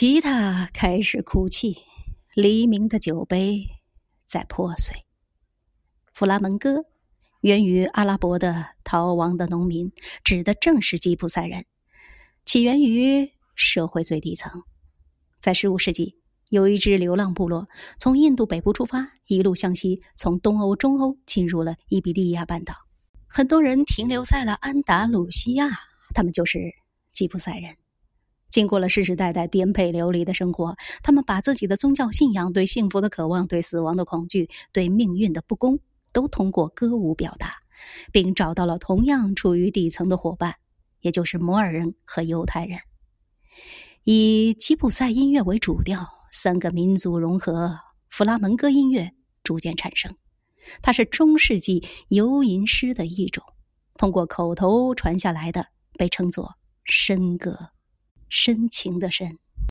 吉他开始哭泣，黎明的酒杯在破碎。弗拉门戈源于阿拉伯的逃亡的农民，指的正是吉普赛人，起源于社会最底层。在十五世纪，有一支流浪部落从印度北部出发，一路向西，从东欧、中欧进入了伊比利亚半岛。很多人停留在了安达鲁西亚，他们就是吉普赛人。经过了世世代代颠沛流离的生活，他们把自己的宗教信仰、对幸福的渴望、对死亡的恐惧、对命运的不公，都通过歌舞表达，并找到了同样处于底层的伙伴，也就是摩尔人和犹太人。以吉普赛音乐为主调，三个民族融合，弗拉门戈音乐逐渐产生。它是中世纪游吟诗的一种，通过口头传下来的，被称作笙歌。深情的深。